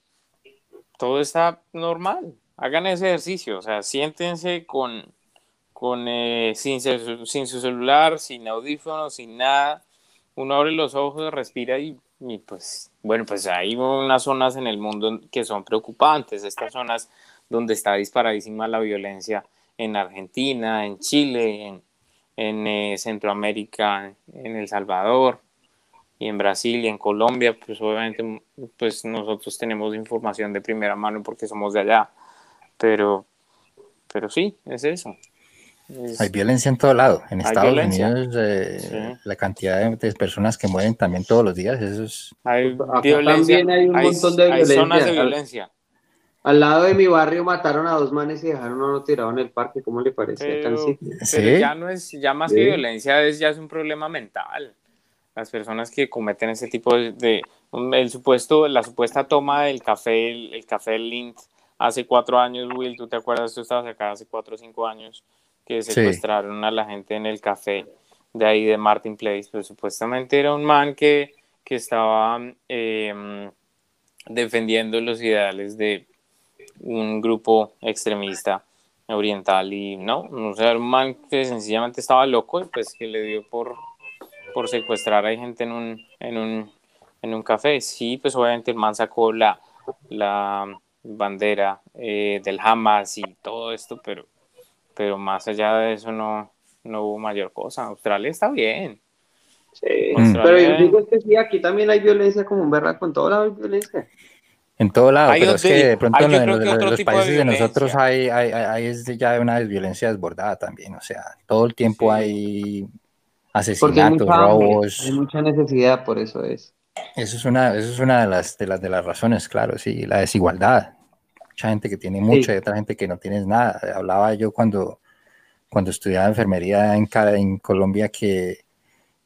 todo está normal. Hagan ese ejercicio, o sea, siéntense con, con eh, sin, sin, su celular, sin audífonos, sin nada. Uno abre los ojos, respira y, y, pues, bueno, pues hay unas zonas en el mundo que son preocupantes, estas zonas donde está disparadísima la violencia en Argentina, en Chile, en, eh, Centroamérica, en El Salvador y en Brasil y en Colombia, pues obviamente pues nosotros tenemos información de primera mano porque somos de allá, pero, pero sí, es eso. Hay violencia en todo lado. En Estados Unidos, eh, la cantidad de, personas que mueren también todos los días, eso es... Hay violencia, también hay un montón de violencia. zonas de violencia. Al lado de mi barrio mataron a dos manes y dejaron a uno tirado en el parque. ¿Cómo le parece? Pero, ya no es, ya más que violencia, es ya es un problema mental. Las personas que cometen ese tipo de, el supuesto, la supuesta toma del café, el, café Lint, hace cuatro años, Will, tú te acuerdas, tú estabas acá hace cuatro o cinco años, que secuestraron a la gente en el café de ahí de Martin Place, pues supuestamente era un man que, que estaba em, defendiendo los ideales de un grupo extremista oriental y no, o sea, un man que sencillamente estaba loco y pues que le dio por, por secuestrar a gente en un, en un, en un café. Sí, pues obviamente el man sacó la, la bandera eh, del Hamas y todo esto, pero, pero más allá de eso no, no hubo mayor cosa. Australia está bien. Sí, pero yo digo que sí, aquí también hay violencia como un verra con todo lado hay violencia. En todo lado, pero es que de pronto en, los, países de, nosotros hay, hay, hay, es ya una violencia desbordada también, o sea, todo el tiempo hay asesinatos, robos. Hay mucha necesidad, por eso es. Eso es una, eso es una de las, de las de las razones, claro, sí, la desigualdad. Mucha gente que tiene mucha y otra gente que no tiene nada. Hablaba yo cuando, cuando estudiaba enfermería en, en Colombia que,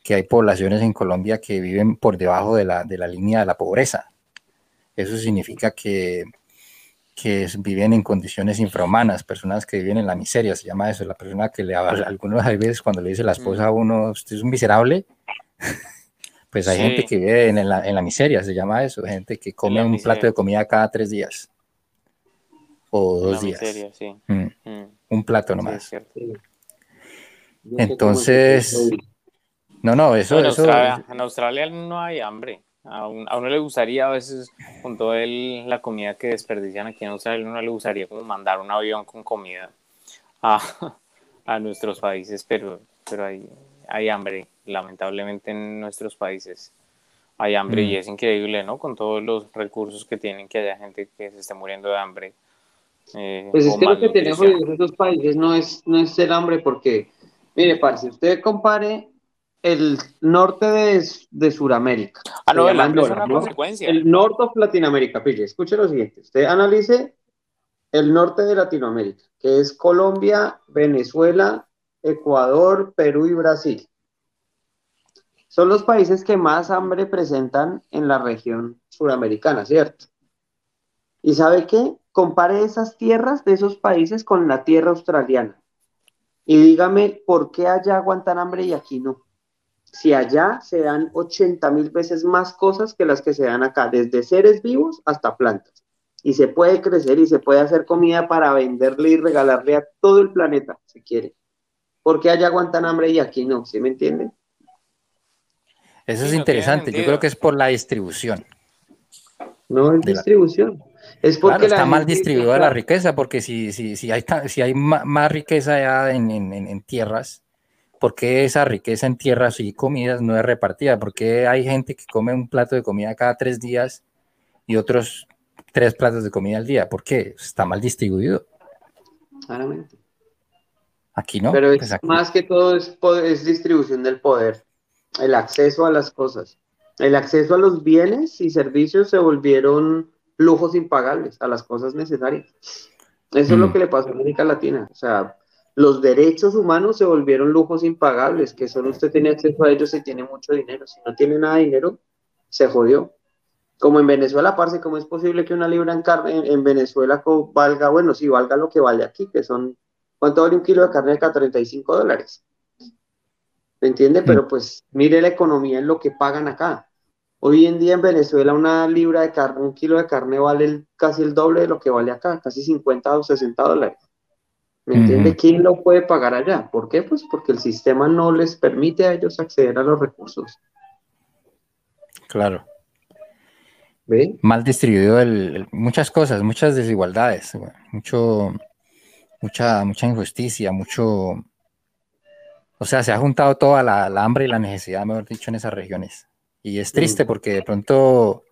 que hay poblaciones en Colombia que viven por debajo de la, de la línea de la pobreza. Eso significa que, que viven en condiciones infrahumanas, personas que viven en la miseria, se llama eso, la persona que le habla, algunos veces cuando le dice la esposa a uno, usted es un miserable, pues hay gente que vive en la, en la, miseria, se llama eso, gente que come un plato de comida cada tres días o dos días. sí. Mm. Mm. Un plato nomás. Entonces, no, no, eso, en, eso Australia, en Australia no hay hambre. A, uno le gustaría a veces, con toda la comida que desperdician aquí en Australia, a uno le gustaría como mandar un avión con comida a, a nuestros países, pero, pero hay, hay hambre, lamentablemente en nuestros países hay hambre y mm. es increíble, ¿no? Con todos los recursos que tienen, que haya gente que se esté muriendo de hambre. Eh, pues es que lo que tenemos en esos países no es, no es el hambre, porque, mire, para si usted compare el norte de, de Sudamérica. Ah, no, el es una consecuencia. El norte de Latinoamérica, pille, escuche lo siguiente. Usted analice el norte de Latinoamérica, que es Colombia, Venezuela, Ecuador, Perú y Brasil. Son los países que más hambre presentan en la región sudamericana, ¿cierto? ¿Y sabe qué? Compare esas tierras de esos países con la tierra australiana. Y dígame por qué allá aguantan hambre y aquí no si allá se dan 80 mil veces más cosas que las que se dan acá, desde seres vivos hasta plantas. Y se puede crecer y se puede hacer comida para venderle y regalarle a todo el planeta, si quiere. Porque allá aguantan hambre y aquí no, ¿sí me entienden? Eso es interesante, yo creo que es por la distribución. No es distribución. Es porque está mal distribuida la riqueza, porque si, si, si, hay, si hay más riqueza ya en, en, en tierras, ¿por qué esa riqueza en tierras y comidas no es repartida? ¿Por qué hay gente que come un plato de comida cada tres días y otros tres platos de comida al día? ¿Por qué? Está mal distribuido. Claramente. Aquí no. Pero es, pues más que todo es, es distribución del poder, el acceso a las cosas. El acceso a los bienes y servicios se volvieron lujos impagables, a las cosas necesarias. Eso es lo mm. que le pasó a América Latina. O sea, los derechos humanos se volvieron lujos impagables, que solo usted tiene acceso a ellos si tiene mucho dinero. Si no tiene nada de dinero, se jodió. Como en Venezuela, parce, ¿cómo es posible que una libra en carne en Venezuela valga, bueno, sí, valga lo que vale aquí, que son, ¿cuánto vale un kilo de carne acá? 35 dólares. ¿Me entiende? Mm. Pero pues mire la economía en lo que pagan acá. Hoy en día en Venezuela una libra de carne, un kilo de carne vale casi el doble de lo que vale acá, casi 50 o 60 dólares. ¿Me entiende? ¿Quién lo puede pagar allá? ¿Por qué? Pues porque el sistema no les permite a ellos acceder a los recursos. Claro. ¿Ve? Mal distribuido muchas cosas, muchas desigualdades, mucho, mucha, mucha injusticia, mucho... O sea, se ha juntado toda la hambre y la necesidad, mejor dicho, en esas regiones. Y es triste porque de pronto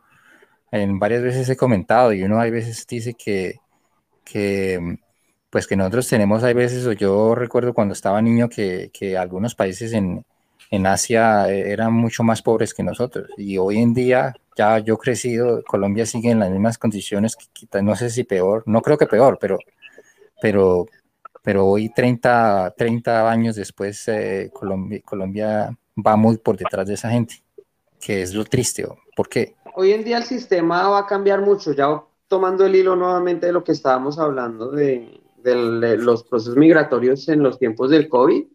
en varias veces he comentado y uno hay veces dice que, que pues que nosotros tenemos, hay veces, o yo recuerdo cuando estaba niño que, que algunos países en, en, Asia eh, eran mucho más pobres que nosotros. Y hoy en día, ya yo crecido, Colombia sigue en las mismas condiciones, no sé si peor, no creo que peor, pero, pero, pero hoy 30, 30 años después, eh, Colombia, Colombia va muy por detrás de esa gente que es lo triste. ¿Por qué? Hoy en día el sistema va a cambiar mucho, ya tomando el hilo nuevamente de lo que estábamos hablando de, los procesos migratorios en los tiempos del COVID,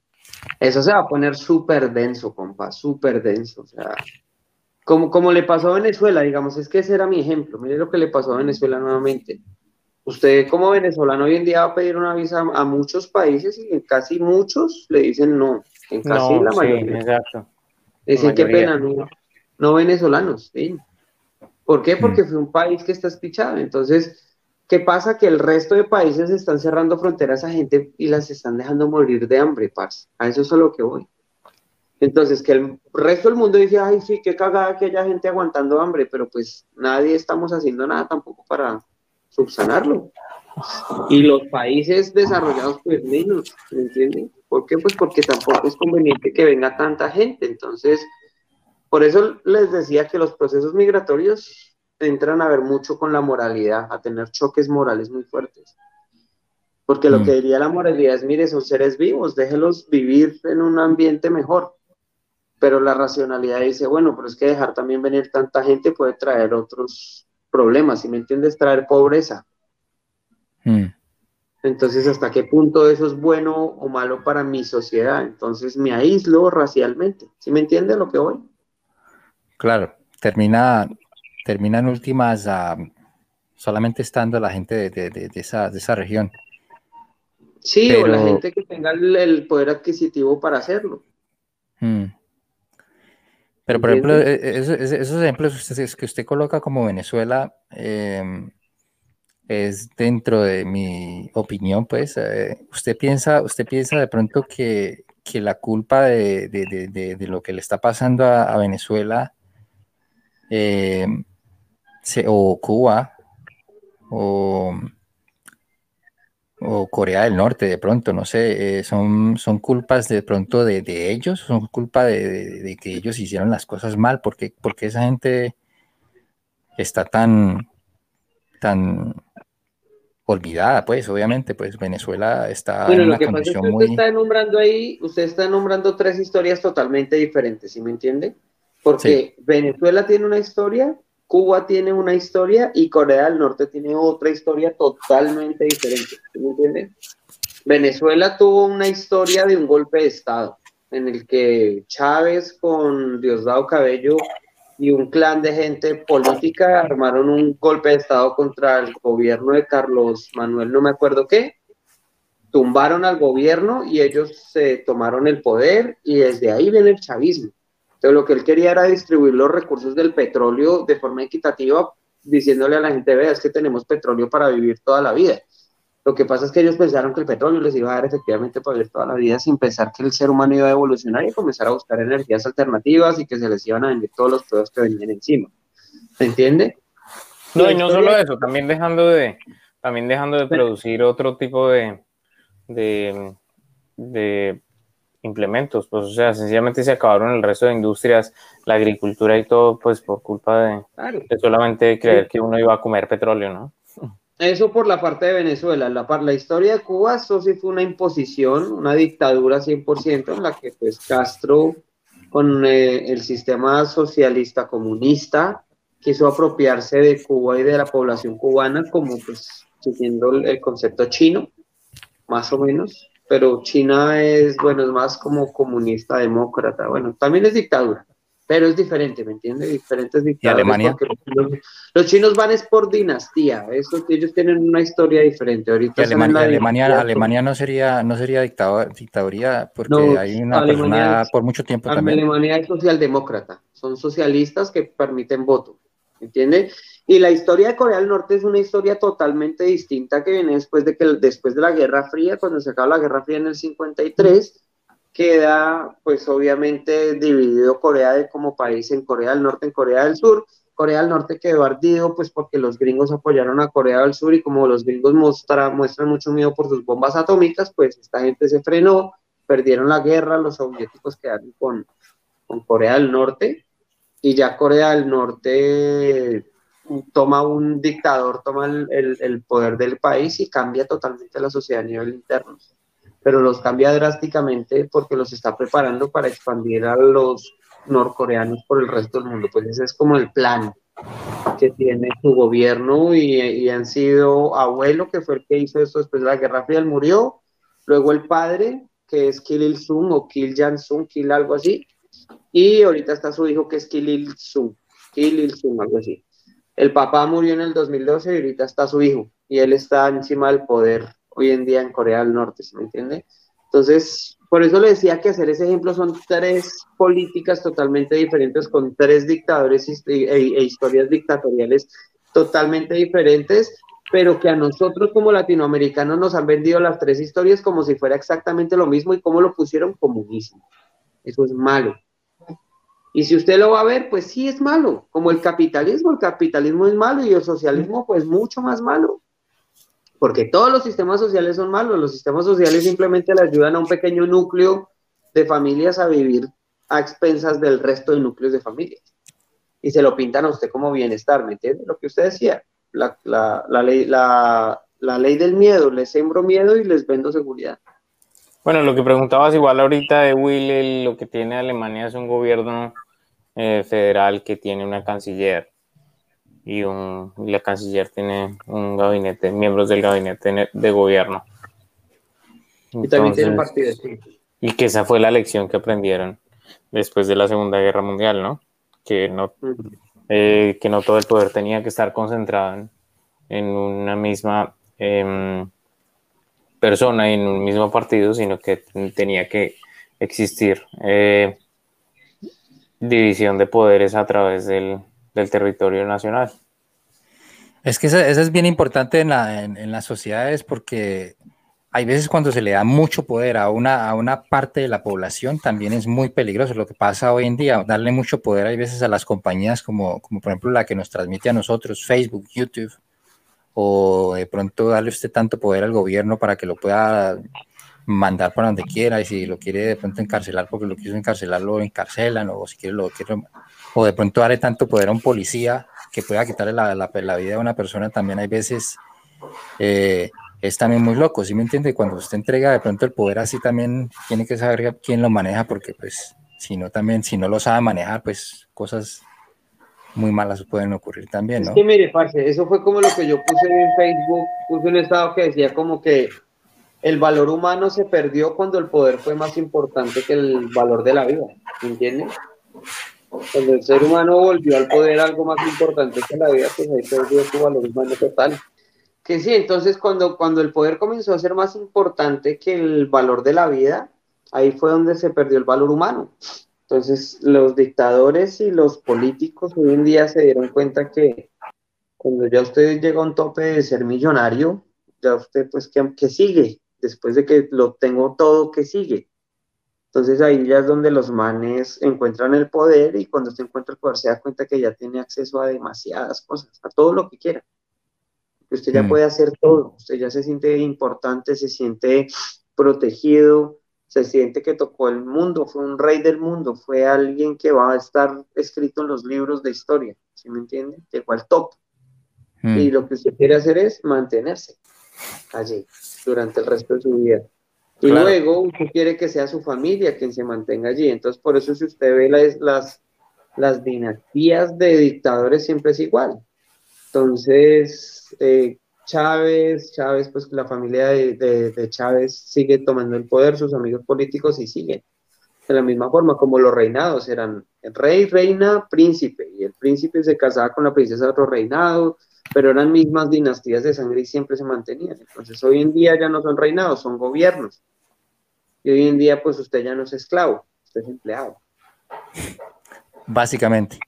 eso se va a poner súper denso, compa, súper denso. O sea, como, como le pasó a Venezuela, digamos, es que ese era mi ejemplo. Mire lo que le pasó a Venezuela nuevamente. Usted como venezolano hoy en día va a pedir una visa a muchos países y en casi muchos le dicen no, en casi la mayoría. exacto. Dicen qué pena, no, no venezolanos. ¿sí? ¿Por qué? Porque mm. fue un país que está espichado. Entonces, ¿qué pasa? Que el resto de países están cerrando fronteras a gente y las están dejando morir de hambre, paz. A eso es a lo que voy. Entonces, que el resto del mundo dice, ay, sí, qué cagada que haya gente aguantando hambre, pero pues nadie estamos haciendo nada tampoco para subsanarlo. Y los países desarrollados, pues menos, ¿me entienden? ¿Por qué? Pues porque tampoco es conveniente que venga tanta gente. Entonces, por eso les decía que los procesos migratorios entran a ver mucho con la moralidad, a tener choques morales muy fuertes. Porque lo mm. que diría la moralidad es, mire, son seres vivos, déjelos vivir en un ambiente mejor. Pero la racionalidad dice, bueno, pero es que dejar también venir tanta gente puede traer otros problemas, si me entiendes, traer pobreza. Mm. Entonces, ¿hasta qué punto eso es bueno o malo para mi sociedad? Entonces, me aíslo racialmente. ¿Sí me entiende lo que voy? Claro, termina, termina en últimas ah, solamente estando la gente de, esa, de esa región. Sí, o la gente que tenga el, poder adquisitivo para hacerlo. Hmm. Pero, por ejemplo, e, e, esos, ejemplos que usted, coloca como Venezuela em, es dentro de mi opinión, pues, eh, usted piensa, usted piensa de pronto que, la culpa de, lo que le está pasando a Venezuela eh, o Cuba, o, Corea del Norte, de pronto, no sé, eh, son, son culpas de pronto de, ellos, son culpa de, que ellos hicieron las cosas mal, porque, porque esa gente está tan, tan olvidada, pues, obviamente, pues Venezuela está en una condición muy... Usted está nombrando ahí, usted está nombrando tres historias totalmente diferentes, ¿sí me entiende? Porque Venezuela tiene una historia, Cuba tiene una historia y Corea del Norte tiene otra historia totalmente diferente. ¿Me entienden? Venezuela tuvo una historia de un golpe de Estado en el que Chávez con Diosdado Cabello y un clan de gente política armaron un golpe de Estado contra el gobierno de Carlos Manuel, no me acuerdo qué, tumbaron al gobierno y ellos se tomaron el poder y desde ahí viene el chavismo. Entonces lo que él quería era distribuir los recursos del petróleo de forma equitativa, diciéndole a la gente, vea, es que tenemos petróleo para vivir toda la vida. Lo que pasa es que ellos pensaron que el petróleo les iba a dar efectivamente para vivir toda la vida sin pensar que el ser humano iba a evolucionar y comenzar a buscar energías alternativas y que se les iban a vender todos los productos que venían encima. ¿Se entiende? No, y no solo eso, también dejando de, también dejando de producir otro tipo de, de, de implementos, pues o sea, sencillamente se acabaron el resto de industrias, la agricultura y todo, pues por culpa de, solamente creer que uno iba a comer petróleo, ¿no? Eso por la parte de Venezuela. La, la historia de Cuba, eso sí fue una imposición, una dictadura 100% en la que pues Castro con eh, el sistema socialista comunista quiso apropiarse de Cuba y de la población cubana como pues siguiendo el concepto chino, más o menos, pero China es, bueno, es más como comunista, demócrata, bueno, también es dictadura, pero es diferente, ¿me entiendes? Diferentes dictaduras. ¿Y Alemania? Los, chinos van es por dinastía, eso, ellos tienen una historia diferente. Ahorita Alemania, Alemania, no sería, no sería dictaduría porque hay una persona por mucho tiempo también. Alemania es socialdemócrata, son socialistas que permiten voto, ¿me entiendes? Y la historia de Corea del Norte es una historia totalmente distinta que viene después de que después de la Guerra Fría, cuando se acaba la Guerra Fría en el 53 queda pues obviamente dividido Corea de, como país en Corea del Norte, en Corea del Sur. Corea del Norte quedó ardido pues porque los gringos apoyaron a Corea del Sur y como los gringos muestran mucho miedo por sus bombas atómicas, pues esta gente se frenó, perdieron la guerra, los soviéticos quedaron con, con Corea del Norte y ya Corea del Norte toma un dictador, toma el, poder del país y cambia totalmente la sociedad a nivel interno pero los cambia drásticamente porque los está preparando para expandir a los norcoreanos por el resto del mundo. Pues ese es como el plan que tiene su gobierno y, han sido abuelo, que fue el que hizo esto después de la Guerra Fría, él murió, luego el padre, que es Kim Il-sung o Kim Jan-sung, Kim algo así, y ahorita está su hijo que es Kim Il-sung, Kim Il-sung, algo así. El papá murió en el 2012 y ahorita está su hijo, y él está encima del poder hoy en día en Corea del Norte, ¿se me entiende? Entonces, por eso le decía que hacer ese ejemplo son tres políticas totalmente diferentes con tres dictadores e, e, historias dictatoriales totalmente diferentes, pero que a nosotros como latinoamericanos nos han vendido las tres historias como si fuera exactamente lo mismo y como lo pusieron comunismo. Eso es malo. Y si usted lo va a ver, pues sí es malo, como el capitalismo, el capitalismo es malo y el socialismo pues mucho más malo porque todos los sistemas sociales son malos, los sistemas sociales simplemente le ayudan a un pequeño núcleo de familias a vivir a expensas del resto de núcleos de familias. Y se lo pintan a usted como bienestar, ¿me entiende? Lo que usted decía, la, ley, la, ley del miedo, les sembro miedo y les vendo seguridad. Bueno, lo que preguntabas igual ahorita de Will, lo que tiene Alemania es un gobierno eh, federal que tiene una canciller y, un, la canciller tiene un gabinete, miembros del gabinete de gobierno. y también tiene partido, Y que esa fue la lección que aprendieron después de la Segunda Guerra Mundial, ¿no? Que no, eh, que no todo el poder tenía que estar concentrado en, una misma em, persona en un mismo partido, sino que tenía que existir eh, división de poderes a través del, del territorio nacional. Es que eso, es bien importante en, en, las sociedades porque hay veces cuando se le da mucho poder a una, a una parte de la población también es muy peligroso. Lo que pasa hoy en día, darle mucho poder hay veces a las compañías como, como por ejemplo la que nos transmite a nosotros, Facebook, YouTube, o de pronto darle usted tanto poder al gobierno para que lo pueda mandar para donde quiera y si lo quiere de pronto encarcelar porque lo quiso encarcelar, lo encarcelan o si quiere lo quiere o de pronto darle tanto poder a un policía que pueda quitarle la, la, vida a una persona, también hay veces eh, es también muy loco, ¿sí me entiende? Cuando usted entrega de pronto el poder así también tiene que saber quién lo maneja, porque pues si no también, si no lo sabe manejar, pues cosas muy malas pueden ocurrir también, ¿no? Es que mire, parce, eso fue como lo que yo puse en Facebook, puse un estado que decía como que el valor humano se perdió cuando el poder fue más importante que el valor de la vida, ¿entiende? Cuando el ser humano volvió al poder algo más importante que la vida, pues ahí perdió su valor humano total. Que sí, entonces cuando, cuando el poder comenzó a ser más importante que el valor de la vida, ahí fue donde se perdió el valor humano. Entonces los dictadores y los políticos hoy en día se dieron cuenta que cuando ya usted llega a un tope de ser millonario, ya usted pues que sigue, después de que lo tengo todo, que sigue? Entonces ahí ya es donde los manes encuentran el poder y cuando se encuentra el poder se da cuenta que ya tiene acceso a demasiadas cosas, a todo lo que quiera. Que usted ya mm. puede hacer todo, usted ya se siente importante, se siente protegido, se siente que tocó el mundo, fue un rey del mundo, fue alguien que va a estar escrito en los libros de historia, ¿sí me entiende? Llegó al top. Mm. Y lo que usted quiere hacer es mantenerse allí durante el resto de su vida. Y Claro. luego usted quiere que sea su familia quien se mantenga allí. Entonces, por eso si usted ve las, las, las dinastías de dictadores siempre es igual. Entonces, eh, Chávez, Chávez, pues la familia de, Chávez sigue tomando el poder, sus amigos políticos y siguen. De la misma forma como los reinados eran rey, reina, príncipe, y el príncipe se casaba con la princesa de otro reinado, pero eran mismas dinastías de sangre y siempre se mantenían. Entonces hoy en día ya no son reinados, son gobiernos. Y hoy en día pues usted ya no es esclavo, usted es empleado. Básicamente,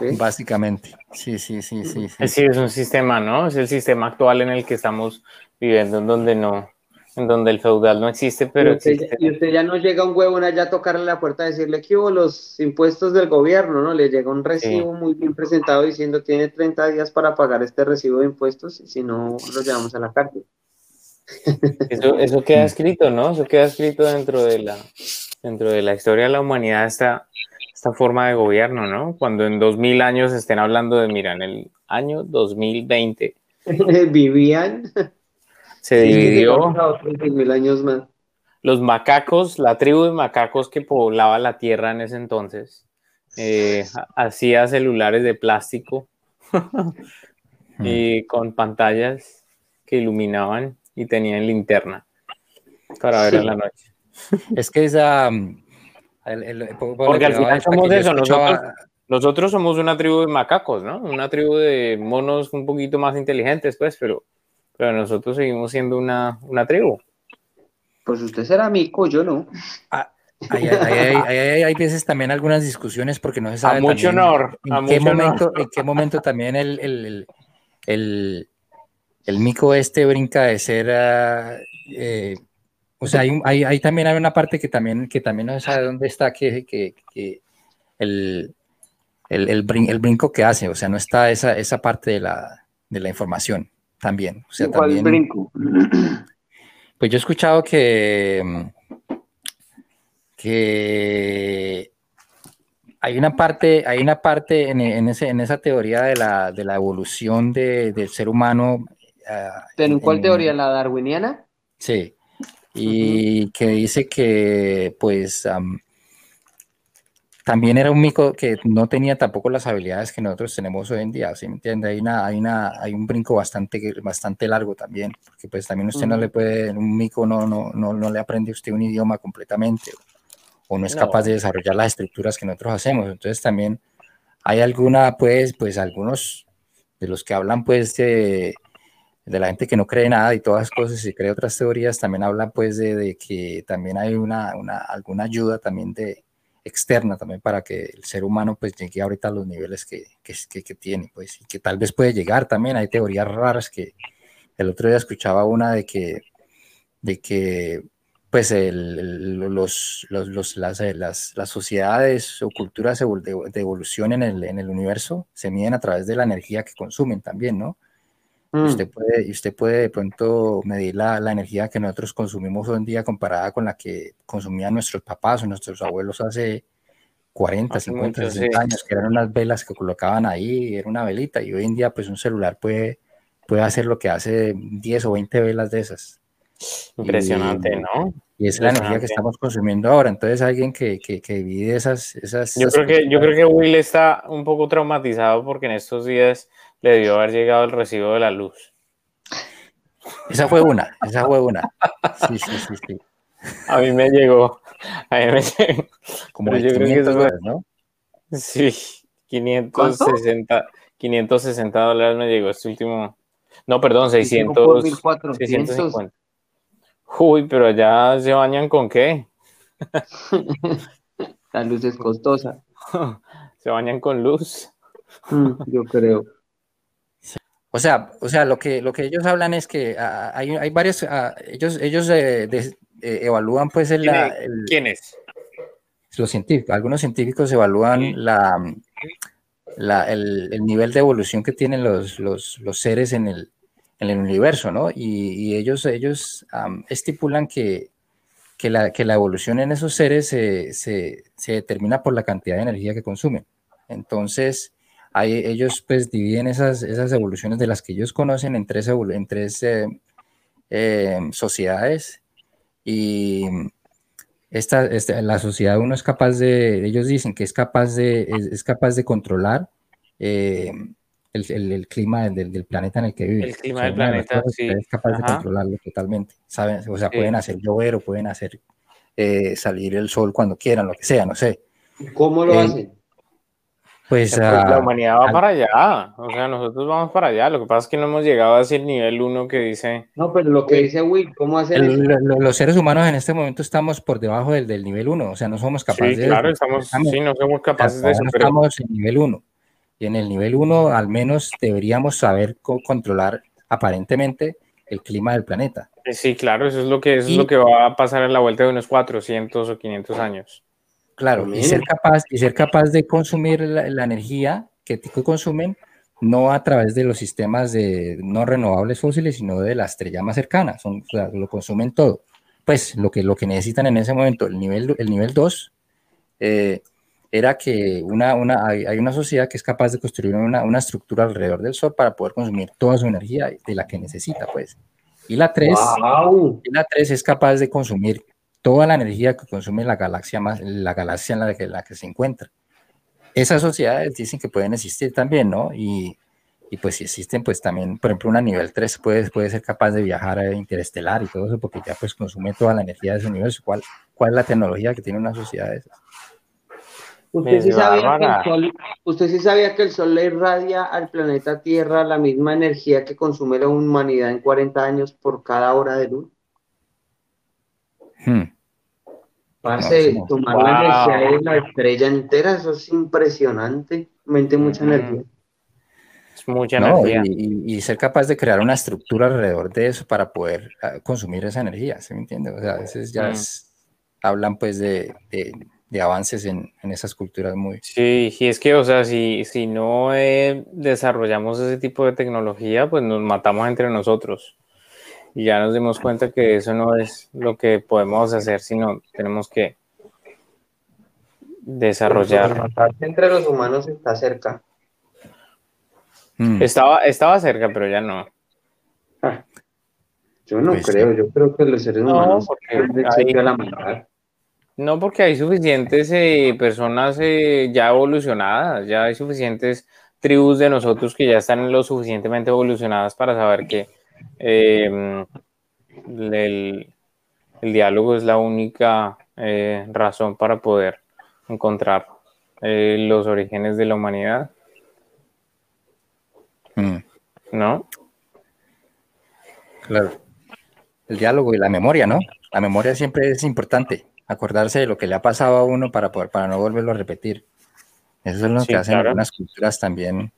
¿sí? básicamente. Sí, sí, sí, sí. sí. Sí, es un sistema, ¿no? Es el sistema actual en el que estamos viviendo, en donde no, en donde el feudal no existe, pero y, usted, existe. y usted ya no llega un huevón allá a tocarle la puerta a decirle que hubo los impuestos del gobierno, ¿no? Le llega un recibo muy bien presentado diciendo tiene 30 días para pagar este recibo de impuestos y si no lo llevamos a la cárcel. Eso, eso queda escrito, ¿no? Eso queda escrito dentro de la, dentro de la historia de la humanidad, esta, esta forma de gobierno, ¿no? Cuando en 2000 años estén hablando de, mira, en el año 2020 Vivían se dividió a otros 10.000 años más. los macacos, la tribu de macacos que poblaba la tierra en ese entonces, eh, ha- hacía celulares de plástico y con pantallas que iluminaban y tenían linterna para ver en la noche. Es que esa. El- el- Porque al final somos eso, escuchaba- nosotros- Nosotros somos una tribu de macacos, ¿no? Una tribu de monos un poquito más inteligentes, pues, pero, pero nosotros seguimos siendo una, una tribu. Pues usted será mico, yo no. Hay, hay, hay- hay- hay- hay veces también algunas discusiones porque no se sabe A mucho también honor, en a qué mucho momento, honor. en qué momento también el, el, el, el- el mico este brinca de ser ah, eh, o sea, hay, hay, hay también hay una parte que también, que también no se sabe dónde está, que, que, que el, el, el, brin- el brinco que hace, o sea, no está esa, esa parte de la, de la información también. O sea, ¿Cuál también, brinco? pues yo he escuchado que, que hay una parte, hay una parte en, en ese, en esa teoría de la, de la evolución de- del ser humano. ah, ¿En en- cuál en- teoría? ¿La darwiniana? Sí. Y que dice que, pues, am, también era un mico que no tenía tampoco las habilidades que nosotros tenemos hoy en día, ¿sí me entiende? Hay, una, hay, una, hay un brinco bastante, bastante largo también, porque pues también usted no le puede, un mico no, no, no, no le aprende usted un idioma completamente, o no es No. capaz de desarrollar las estructuras que nosotros hacemos. Entonces también hay alguna, pues, pues algunos de los que hablan, pues, de, de la gente que no cree nada y todas las cosas y cree otras teorías, también hablan, pues, de, de que también hay una, una, alguna ayuda también de externa también para que el ser humano pues llegue ahorita a los niveles que, que, que- tiene, pues, y que tal vez puede llegar también. Hay teorías raras que el otro día escuchaba una de que, de que pues el- los, los, las, eh, las, las sociedades o culturas de evolución en el, en el universo se miden a través de la energía que consumen también, ¿no? Mm. usted puede, y usted puede de pronto medir la, la energía que nosotros consumimos hoy en día comparada con la que consumían nuestros papás o nuestros abuelos hace 40, Hace 50, mucho, 60 sí. años, que eran unas velas que colocaban ahí, era una velita, y hoy en día pues un celular puede, puede hacer lo que hace 10 o 20 velas de esas. Impresionante, Y- ¿no? Y es la energía que estamos consumiendo ahora. Entonces alguien que, que, que divide esas... esas, Yo esas creo que, yo creo que Will está un poco traumatizado porque en estos días le debió haber llegado el recibo de la luz. Esa fue una, esa fue una. Sí, sí, sí, sí. A mí me llegó. A mí me llegó. Como Pero de yo creo que 500 eso fue- dólares, ¿no? Sí, 560, 560 dólares me llegó este último. No, perdón, Por 600, 1400. 650. Uy, pero allá se bañan con qué? La luz es costosa. Se bañan con luz. Mm, yo creo. O sea, o sea, lo que, lo que ellos hablan es que ah, hay, hay varios, ah, ellos, ellos eh, eh, evalúan pues el, el- ¿Quién es? los científicos, algunos científicos evalúan Sí. la, la- el, el nivel de evolución que tienen los, los, los seres en el, en el universo, ¿no? Y, y ellos, ellos estipulan que, que la, que la evolución en esos seres se, se, se determina por la cantidad de energía que consumen. Entonces, hay, ellos pues dividen esas, esas evoluciones de las que ellos conocen en tres, en tres eh, eh, sociedades y esta, esta, la sociedad uno es capaz de, ellos dicen que es capaz de, es, es capaz de controlar eh, el, el, el, clima del, del, planeta en el que vive. El clima o sea, del planeta, sí. Es capaz Ajá. de controlarlo totalmente, ¿saben? O sea, sí. pueden hacer llover o pueden hacer eh, salir el sol cuando quieran, lo que sea, no sé. ¿Cómo lo eh, hacen? Pues, pues uh, la humanidad va para allá, o sea, nosotros vamos para allá, lo que pasa es que no hemos llegado a ese nivel 1 que dice... No, pero lo que dice Will, ¿cómo hacer el, lo, Los seres humanos en este momento estamos por debajo del, del nivel 1, o sea, no somos capaces sí, claro, de... Estamos, estamos, sí, no somos capaces de eso, pero... Estamos en nivel 1, y en el nivel 1 al menos deberíamos saber controlar aparentemente el clima del planeta. Sí, claro, eso es lo que, eso y, es lo que va a pasar en la vuelta de unos 400 o 500 años. Claro, y ser capaz, y ser capaz de consumir la, la energía que consumen no a través de los sistemas de no renovables fósiles, sino de la estrella más cercana, son, o sea, lo consumen todo. Pues lo que, lo que necesitan en ese momento, el nivel, el nivel 2, eh, era que una, una, hay, hay, una sociedad que es capaz de construir una, una, estructura alrededor del Sol para poder consumir toda su energía de la que necesita, pues. Y la 3, wow. y la 3 es capaz de consumir toda la energía que consume la galaxia, más, la galaxia en la que, la que se encuentra. Esas sociedades dicen que pueden existir también, ¿no? Y, y pues si existen, pues también, por ejemplo, una nivel 3 puede, puede ser capaz de viajar a interestelar y todo eso, porque ya pues consume toda la energía de ese universo. ¿Cuál, cuál es la tecnología que tiene una sociedad de esas? ¿Usted sí, sabía que el sol, ¿Usted sí sabía que el Sol le irradia al planeta Tierra la misma energía que consume la humanidad en 40 años por cada hora de luz? Hmm. No, tomar wow. la energía de la estrella entera, eso es impresionante. Mente mucha mm. energía. Es mucha no, energía. Y, y, ser capaz de crear una estructura alrededor de eso para poder uh, consumir esa energía, ¿se me entiende? O sea, a veces ya mm. es, hablan pues de, de, de avances en, en, esas culturas muy... Sí, y es que, o sea, si, si no eh, desarrollamos ese tipo de tecnología, pues nos matamos entre nosotros y ya nos dimos cuenta que eso no es lo que podemos hacer, sino tenemos que desarrollar. Entre los humanos está cerca. Mm. Estaba, estaba cerca, pero ya no. Ah, yo no pues creo, sí. yo creo que los seres humanos no, hay, la no porque hay suficientes eh, personas eh, ya evolucionadas, ya hay suficientes tribus de nosotros que ya están lo suficientemente evolucionadas para saber que eh, el, el, diálogo es la única eh, razón para poder encontrar eh, los orígenes de la humanidad. Mm. ¿No? Claro. El diálogo y la memoria, ¿no? La memoria siempre es importante. Acordarse de lo que le ha pasado a uno para, poder, para no volverlo a repetir. Eso es lo sí, que hacen claro. algunas culturas también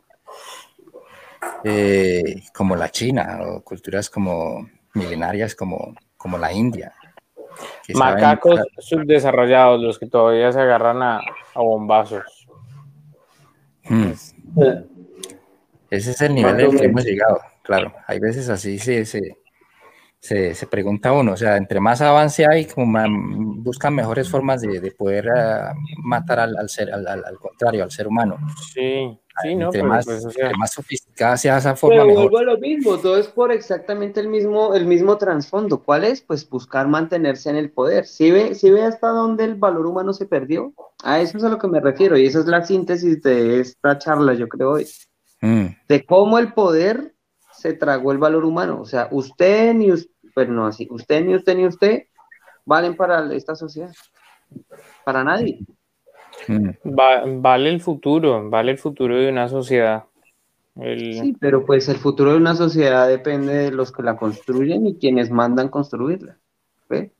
eh, como la China o culturas como milenarias como, como la India. Macacos saben... subdesarrollados, los que todavía se agarran a, a bombazos. Hmm. Ese es el nivel al que hemos llegado, claro. Hay veces así se, se, se, se, pregunta uno, o sea, entre más avance hay, como buscan mejores formas de, de poder uh, matar al, al ser, al, al, contrario, al ser humano. Sí, Sí, no, entre, pero más, pues, o sea, entre más sofisticada sea esa forma, pero mejor. vuelvo a lo mismo, todo es por exactamente el mismo, el mismo trasfondo. ¿Cuál es? Pues buscar mantenerse en el poder. ¿Sí ve, ¿Sí ve hasta dónde el valor humano se perdió? A eso es a lo que me refiero, y esa es la síntesis de esta charla, yo creo hoy. Mm. De cómo el poder se tragó el valor humano. O sea, usted ni usted, pues no así, usted ni usted ni usted valen para esta sociedad. Para nadie. Mm. Va, vale el futuro, vale el futuro de una sociedad. El... Sí, pero pues el futuro de una sociedad depende de los que la construyen y quienes mandan construirla. ¿ve?